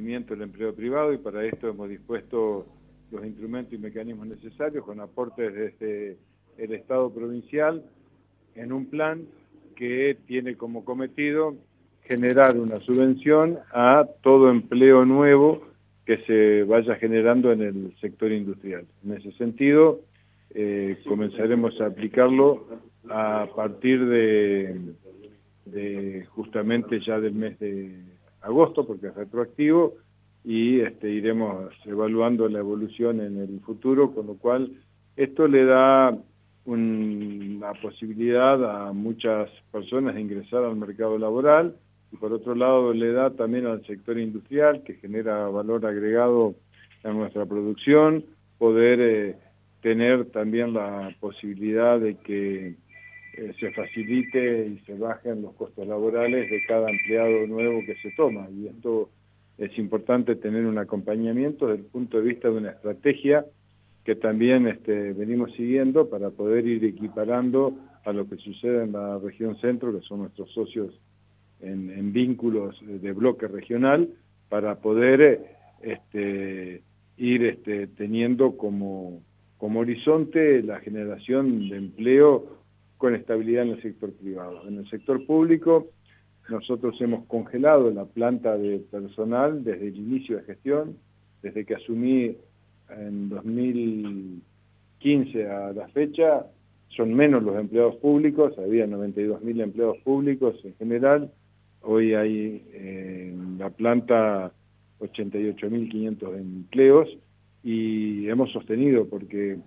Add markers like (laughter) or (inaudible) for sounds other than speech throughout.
crecimiento del empleo privado y para esto hemos dispuesto los instrumentos y mecanismos necesarios con aportes desde el Estado provincial en un plan que tiene como cometido generar una subvención a todo empleo nuevo que se vaya generando en el sector industrial. En ese sentido, eh, comenzaremos a aplicarlo a partir de, justamente ya del mes de agosto, porque es retroactivo, y este, iremos evaluando la evolución en el futuro, con lo cual esto le da una posibilidad a muchas personas de ingresar al mercado laboral, y por otro lado le da también al sector industrial, que genera valor agregado a nuestra producción, poder eh, tener también la posibilidad de que eh, se facilite y se bajen los costos laborales de cada empleado nuevo que se toma. Y esto es importante tener un acompañamiento desde el punto de vista de una estrategia que también este, venimos siguiendo para poder ir equiparando a lo que sucede en la región centro, que son nuestros socios en, vínculos de bloque regional, para poder este, ir este, teniendo como, como horizonte la generación de empleo con estabilidad en el sector privado. En el sector público nosotros hemos congelado la planta de personal desde el inicio de gestión, desde que asumí en 2015 a la fecha, son menos los empleados públicos, había 92.000 empleados públicos en general, Hoy hay en la planta 88.500 empleos y hemos sostenido porque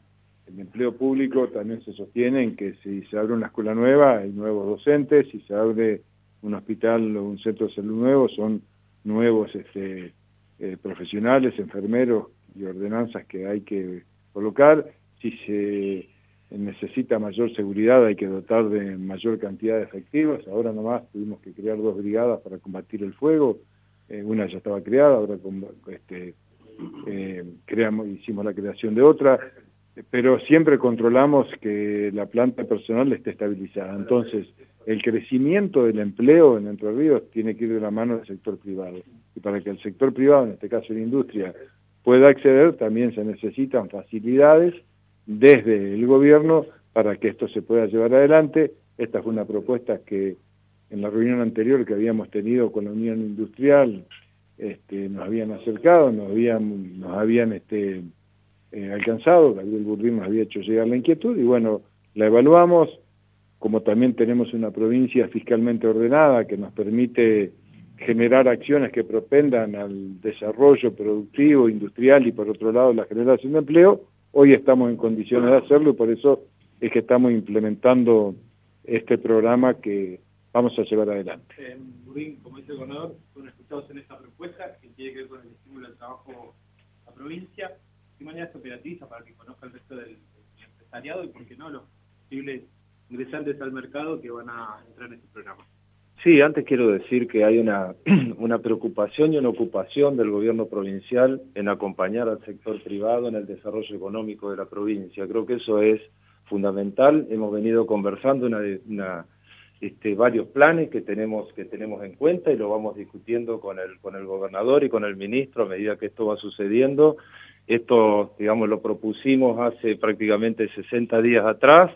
el empleo público también se sostiene en que si se abre una escuela nueva hay nuevos docentes, si se abre un hospital o un centro de salud nuevo son nuevos este, eh, profesionales, enfermeros y ordenanzas que hay que colocar, si se necesita mayor seguridad, hay que dotar de mayor cantidad de efectivos. Ahora nomás tuvimos que crear dos brigadas para combatir el fuego. Eh, una ya estaba creada, ahora este, eh, creamos, hicimos la creación de otra. Pero siempre controlamos que la planta personal esté estabilizada. Entonces, el crecimiento del empleo en Entre Ríos tiene que ir de la mano del sector privado. Y para que el sector privado, en este caso la industria, pueda acceder, también se necesitan facilidades desde el gobierno para que esto se pueda llevar adelante. Esta fue una propuesta que en la reunión anterior que habíamos tenido con la Unión Industrial este, nos habían acercado, nos habían, nos habían este, eh, alcanzado, Gabriel Burdín nos había hecho llegar la inquietud y bueno, la evaluamos, como también tenemos una provincia fiscalmente ordenada que nos permite generar acciones que propendan al desarrollo productivo, industrial y por otro lado la generación de empleo, Hoy estamos en condiciones de hacerlo y por eso es que estamos implementando este programa que vamos a llevar adelante. Eh, como dice el gobernador, escuchados en esta propuesta que tiene que ver con el estímulo del trabajo de la provincia. ¿Qué manera se operatiza para que conozca el resto del, empresariado y, por qué no, los posibles ingresantes al mercado que van a entrar en este programa? Sí, antes quiero decir que hay una, (clears throat) una, preocupación y una ocupación del gobierno provincial en acompañar al sector privado en el desarrollo económico de la provincia. Creo que eso es fundamental. Hemos venido conversando una, este, varios planes que tenemos, que tenemos en cuenta y lo vamos discutiendo con el, con el gobernador y con el ministro a medida que esto va sucediendo. Esto, digamos, lo propusimos hace prácticamente 60 días atrás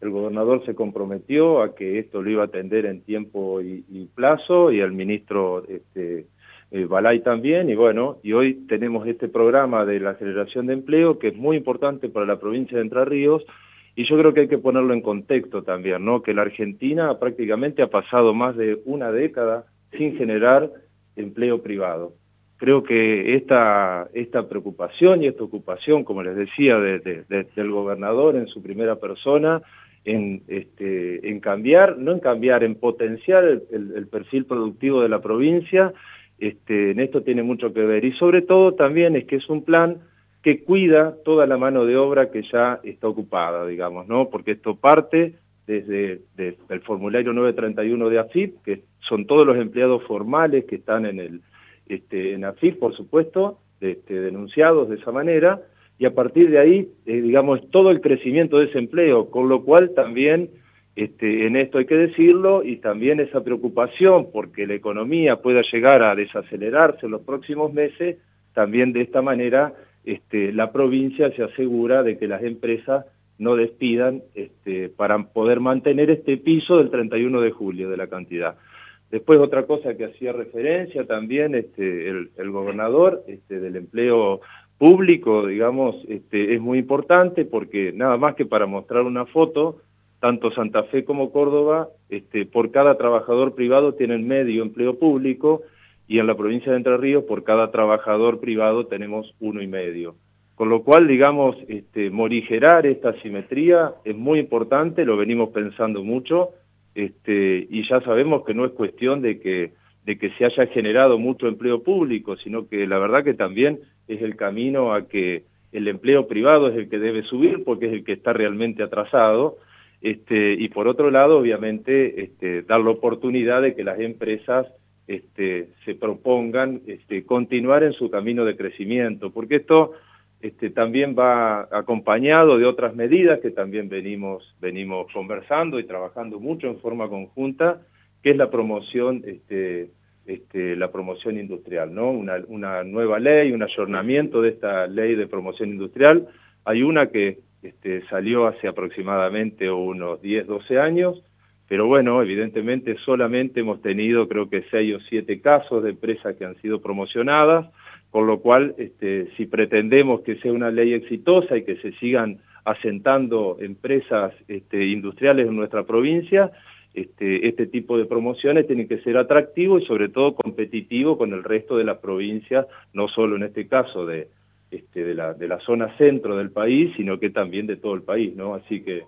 el gobernador se comprometió a que esto lo iba a atender en tiempo y, plazo y el ministro este, eh, Balay también y bueno, y hoy tenemos este programa de la generación de empleo que es muy importante para la provincia de Entre Ríos y yo creo que hay que ponerlo en contexto también, ¿no? Que la Argentina prácticamente ha pasado más de una década sin generar empleo privado. Creo que esta, esta preocupación y esta ocupación, como les decía, del gobernador en su primera persona, en, este, en cambiar, no en cambiar, en potenciar el, perfil productivo de la provincia, este, en esto tiene mucho que ver. Y sobre todo también es que es un plan que cuida toda la mano de obra que ya está ocupada, digamos, ¿no? Porque esto parte desde, el formulario 931 de AFIP, que son todos los empleados formales que están en, el, este, en AFIP, por supuesto, denunciados de esa manera, y a partir de ahí, eh, digamos, todo el crecimiento de ese empleo, con lo cual también este, en esto hay que decirlo, y también esa preocupación porque la economía pueda llegar a desacelerarse en los próximos meses, también de esta manera este, la provincia se asegura de que las empresas no despidan este, para poder mantener este piso del 31 de julio de la cantidad. Después otra cosa que hacía referencia también el, gobernador del empleo público, digamos, este, es muy importante porque nada más que para mostrar una foto, tanto Santa Fe como Córdoba, este, por cada trabajador privado tienen medio empleo público y en la provincia de Entre Ríos por cada trabajador privado tenemos uno y medio. Con lo cual, digamos, este, morigerar esta simetría es muy importante, lo venimos pensando mucho, este, y ya sabemos que no es cuestión de que, de que se haya generado mucho empleo público, sino que la verdad que también es el camino a que el empleo privado es el que debe subir porque es el que está realmente atrasado, este, y por otro lado, obviamente, este, dar la oportunidad de que las empresas este, se propongan continuar en su camino de crecimiento, porque esto también va acompañado de otras medidas que también venimos, venimos conversando y trabajando mucho en forma conjunta, que es la promoción, este, la promoción industrial, ¿no? Una, nueva ley, un ayornamiento de esta ley de promoción industrial. Hay una que este, salió hace aproximadamente unos 10, 12 años, pero bueno, evidentemente solamente hemos tenido creo que 6 o 7 casos de empresas que han sido promocionadas, con lo cual, este, si pretendemos que sea una ley exitosa y que se sigan asentando empresas industriales en nuestra provincia, este, este tipo de promociones tienen que ser atractivos y sobre todo competitivos con el resto de las provincias, no solo en este caso de, este, de, la, de la zona centro del país, sino que también de todo el país, ¿no? Así que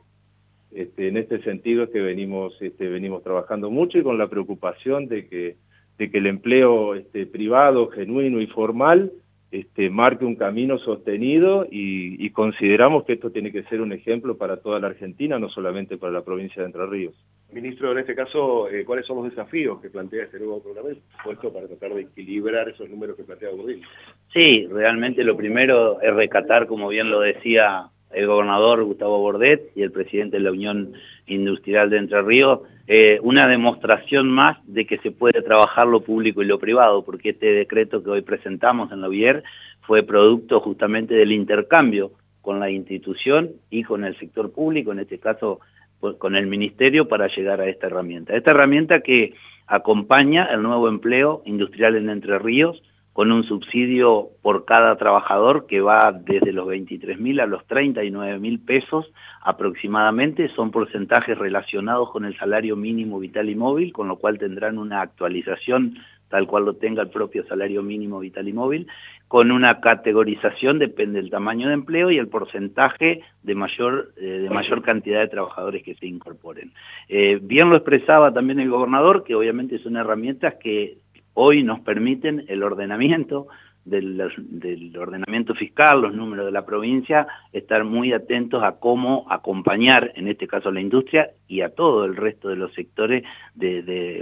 este, en este sentido es que venimos, este, venimos trabajando mucho y con la preocupación de que de que el empleo privado, genuino y formal este, marque un camino sostenido y, consideramos que esto tiene que ser un ejemplo para toda la Argentina, no solamente para la provincia de Entre Ríos. Ministro, en este caso, eh, ¿cuáles son los desafíos que plantea este nuevo programa puesto para tratar de equilibrar esos números que plantea Gordillo? Sí, realmente lo primero es recatar, como bien lo decía el gobernador Gustavo Bordet y el presidente de la Unión Industrial de Entre Ríos, eh, una demostración más de que se puede trabajar lo público y lo privado, porque este decreto que hoy presentamos en la UIER fue producto justamente del intercambio con la institución y con el sector público, en este caso pues, con el ministerio, para llegar a esta herramienta. Esta herramienta que acompaña el nuevo empleo industrial en Entre Ríos, con un subsidio por cada trabajador que va desde los 23 mil a los 39 mil pesos aproximadamente, son porcentajes relacionados con el salario mínimo vital y móvil, con lo cual tendrán una actualización tal cual lo tenga el propio salario mínimo vital y móvil, con una categorización, depende del tamaño de empleo y el porcentaje de mayor, eh, de mayor cantidad de trabajadores que se incorporen. Eh, bien lo expresaba también el gobernador, que obviamente son herramientas que hoy nos permiten el ordenamiento del, ordenamiento fiscal, los números de la provincia, estar muy atentos a cómo acompañar, en este caso a la industria y a todo el resto de los sectores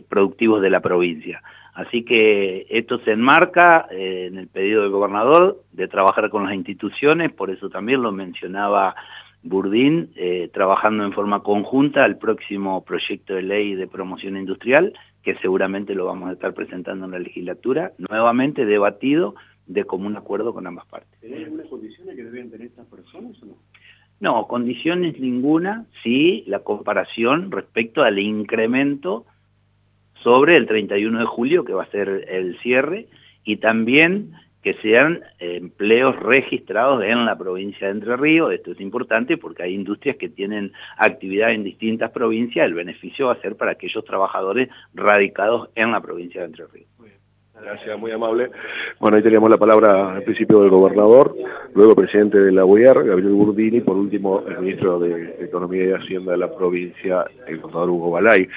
productivos de la provincia. Así que esto se enmarca eh, en el pedido del gobernador de trabajar con las instituciones, por eso también lo mencionaba Burdín, eh, trabajando en forma conjunta al próximo proyecto de ley de promoción industrial, que seguramente lo vamos a estar presentando en la legislatura, nuevamente debatido de común acuerdo con ambas partes. ¿Hay algunas condiciones que deben tener estas personas o no? No, condiciones ninguna, sí la comparación respecto al incremento sobre el 31 de julio, que va a ser el cierre, y también que sean empleos registrados en la provincia de Entre Ríos. Esto es importante porque hay industrias que tienen actividad en distintas provincias. El beneficio va a ser para aquellos trabajadores radicados en la provincia de Entre Ríos. Gracias, muy amable. Bueno, ahí teníamos la palabra al principio del gobernador, luego presidente de la UIAR, Gabriel Burdini, por último el ministro de Economía y Hacienda de la provincia, el contador Hugo Balay.